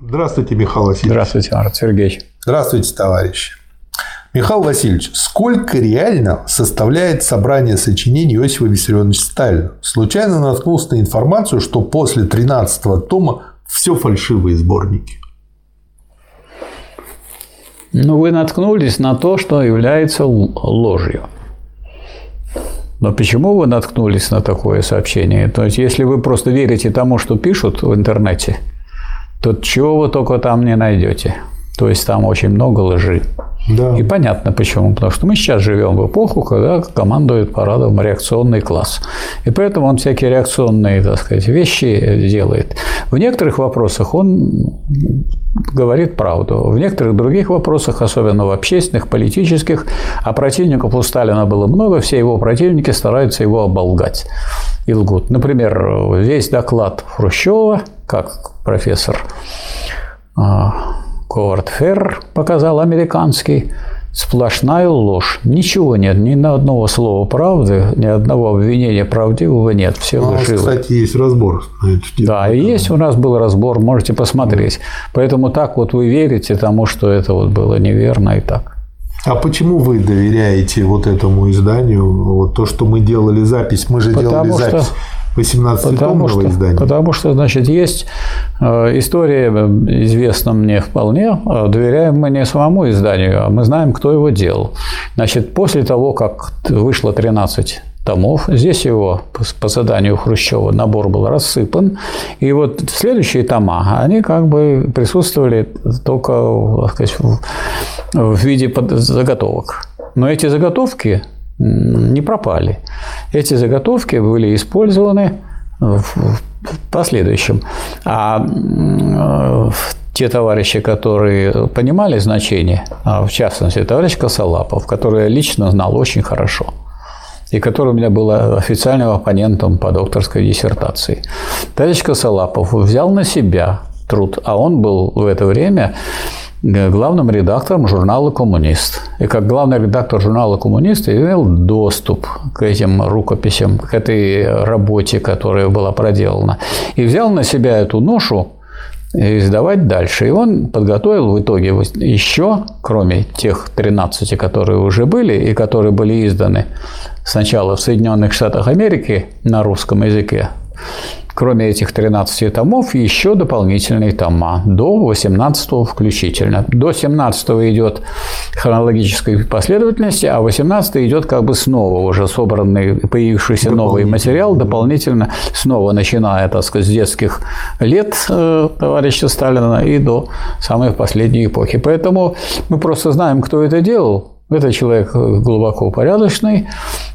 Здравствуйте, Михаил Васильевич. Здравствуйте, Марат Сергеевич. Здравствуйте, товарищи. Михаил Васильевич, сколько реально составляет собрание сочинений Иосифа Виссарионовича Сталина? Случайно наткнулся на информацию, что после 13-го тома все фальшивые сборники. Ну, вы наткнулись на то, что является ложью. Но почему вы наткнулись на такое сообщение? То есть, если вы просто верите тому, что пишут в интернете, то чего вы только там не найдете. То есть там очень много лжи. Да. И понятно почему. Потому что мы сейчас живем в эпоху, когда командует парадом реакционный класс. И поэтому он всякие реакционные, так сказать, вещи делает. В некоторых вопросах он говорит правду. В некоторых других вопросах, особенно в общественных, политических, а противников у Сталина было много, все его противники стараются его оболгать и лгут. Например, весь доклад Хрущева, как профессор а, Говард Ферр показал американский, сплошная ложь. Ничего нет, ни на одного слова правды, ни одного обвинения правдивого нет. Все ну, лживы. кстати, есть разбор. Да, и есть у нас был разбор, можете посмотреть. Поэтому так вот вы верите тому, что это вот было неверно и так. А почему вы доверяете вот этому изданию? Вот то, что мы делали запись, мы же Потому делали что... запись 18-томного издания? Потому что, значит, есть э, история, э, известна мне вполне, э, доверяем мы не самому изданию, а мы знаем, кто его делал. Значит, после того, как вышло 13 томов. Здесь его по заданию Хрущева набор был рассыпан. И вот следующие тома, они как бы присутствовали только сказать, в виде заготовок. Но эти заготовки не пропали. Эти заготовки были использованы в последующем. А те товарищи, которые понимали значение, а в частности, товарищ Косолапов, который я лично знал очень хорошо, и который у меня был официальным оппонентом по докторской диссертации. Товарищ Косолапов взял на себя труд, а он был в это время главным редактором журнала «Коммунист». И как главный редактор журнала «Коммунист» имел доступ к этим рукописям, к этой работе, которая была проделана. И взял на себя эту ношу издавать дальше. И он подготовил в итоге еще, кроме тех 13, которые уже были и которые были изданы сначала в Соединенных Штатах Америки на русском языке, кроме этих 13 томов, еще дополнительные тома, до 18 включительно. До 17 идет хронологической последовательности, а 18 идет как бы снова уже собранный, появившийся новый материал, дополнительно, снова начиная, так сказать, с детских лет э, товарища Сталина и до самой последней эпохи. Поэтому мы просто знаем, кто это делал. Это человек глубоко порядочный,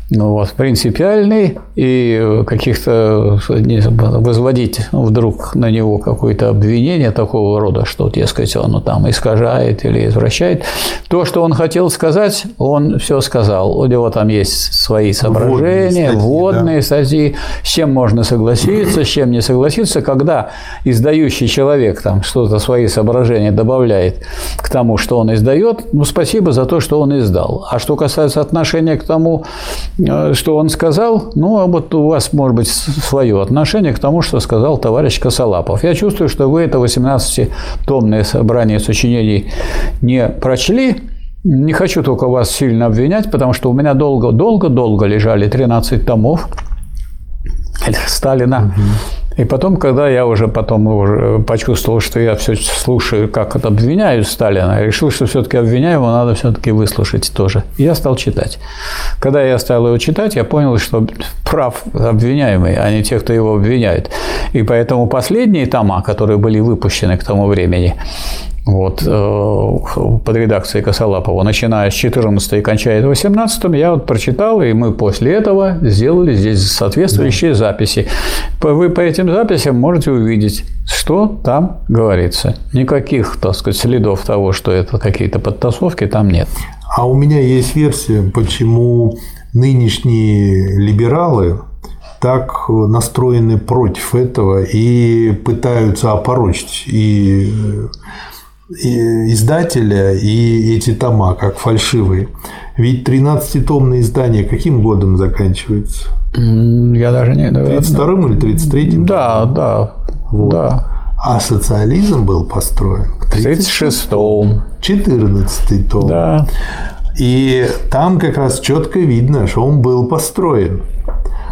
вот, принципиальный и каких-то возводить вдруг на него какое-то обвинение такого рода, что, дескать, он ну, там искажает или извращает. То, что он хотел сказать, он все сказал. У него там есть свои соображения, вводные статьи, да. с чем можно согласиться, с чем не согласиться. Когда издающий человек там что-то свои соображения добавляет к тому, что он издает, ну, спасибо за то, что он издал. А что касается отношения к тому, Э, что он сказал, ну, а вот у вас, может быть, свое отношение к тому, что сказал товарищ Косолапов. Я чувствую, что вы это 18-томное собрание сочинений не прочли, не хочу только вас сильно обвинять, потому что у меня долго-долго-долго лежали 13 томов Сталина. Угу. И потом, когда я уже потом уже почувствовал, что я все слушаю, как это обвиняют Сталина, я решил, что все-таки обвиняемого надо все-таки выслушать тоже. И я стал читать. Когда я стал его читать, я понял, что прав обвиняемый, а не те, кто его обвиняет. И поэтому последние тома, которые были выпущены к тому времени, вот, э, под редакцией Косолапова, начиная с 14 и кончая 18 я вот прочитал, и мы после этого сделали здесь соответствующие да. записи. Вы по этим записям можете увидеть, что там говорится. Никаких, так сказать, следов того, что это какие-то подтасовки, там нет. А у меня есть версия, почему нынешние либералы так настроены против этого и пытаются опорочить и издателя и эти тома, как фальшивые. Ведь 13-томное издание каким годом заканчивается? Я даже не... 32-м или 33-м? Да, да. Вот. да. А социализм был построен к 36-му. 14 том. Да. И там как раз четко видно, что он был построен.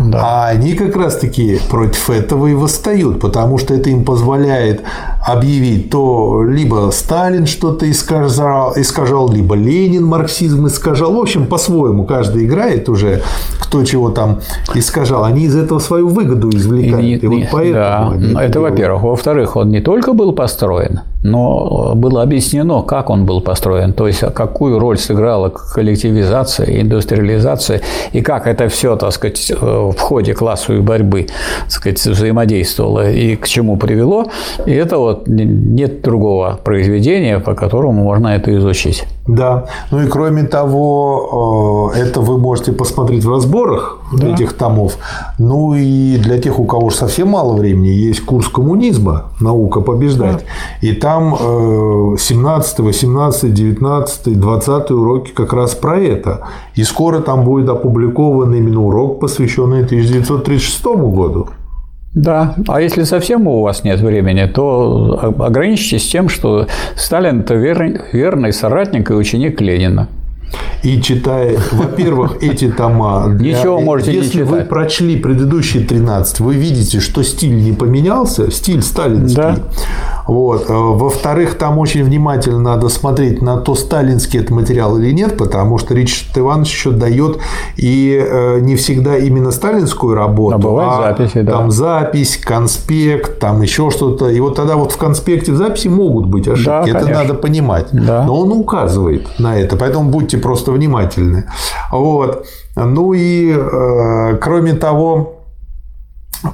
Да. А они как раз-таки против этого и восстают, потому что это им позволяет объявить то либо Сталин что-то искажал, искажал, либо Ленин марксизм искажал. В общем, по-своему каждый играет уже, кто чего там искажал. Они из этого свою выгоду извлекают. И, и, и вот поэтому да. Это, во-первых. Во-вторых, он не только был построен, но было объяснено, как он был построен, то есть какую роль сыграла коллективизация, индустриализация, и как это все, так сказать, в ходе классовой борьбы, так сказать, взаимодействовало и к чему привело. И это вот нет другого произведения, по которому можно это изучить. Да. Ну и кроме того, э, это вы можете посмотреть в разборах да. этих томов. Ну и для тех, у кого совсем мало времени, есть курс коммунизма «Наука побеждать». Да. И там 17, 18, 19, 20 уроки как раз про это. И скоро там будет опубликован именно урок, посвященный 1936 году. Да, а если совсем у вас нет времени, то ограничьтесь тем, что Сталин – это верный, верный соратник и ученик Ленина. И читая, во-первых, эти тома, для... Ничего можете если не вы прочли предыдущие 13, вы видите, что стиль не поменялся, стиль сталинский. Да. Вот. Э, во-вторых, там очень внимательно надо смотреть на то, сталинский это материал или нет, потому что Ричард Иванович еще дает и э, не всегда именно сталинскую работу, а, бывают а записи, да. там запись, конспект, там еще что-то. И вот тогда вот в конспекте в записи могут быть ошибки. Да, это надо понимать. Да. Но он указывает на это. Поэтому будьте просто внимательны. Вот. Ну и э, кроме того,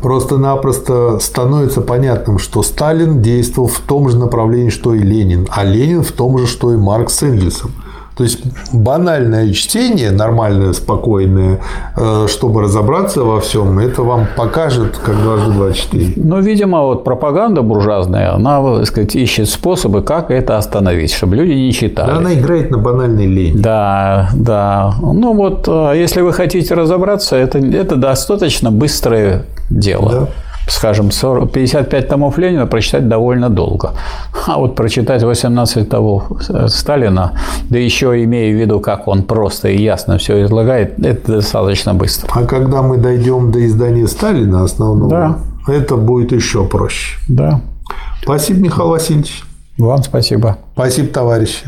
просто-напросто становится понятным, что Сталин действовал в том же направлении, что и Ленин, а Ленин в том же, что и Маркс с Энгельсом. То есть банальное чтение, нормальное, спокойное, э, чтобы разобраться во всем, это вам покажет, как дважды два четыре. Ну, видимо, вот пропаганда буржуазная, она, так сказать, ищет способы, как это остановить, чтобы люди не читали. Да, она играет на банальной лень. Да, да. Ну вот, э, если вы хотите разобраться, это, это достаточно быстрое дело. Да скажем, 40, 55 томов Ленина прочитать довольно долго. А вот прочитать 18 томов Сталина, да еще имея в виду, как он просто и ясно все излагает, это достаточно быстро. А когда мы дойдем до издания Сталина основного, да. это будет еще проще. Да. Спасибо, Михаил Васильевич. Вам спасибо. Спасибо, товарищи.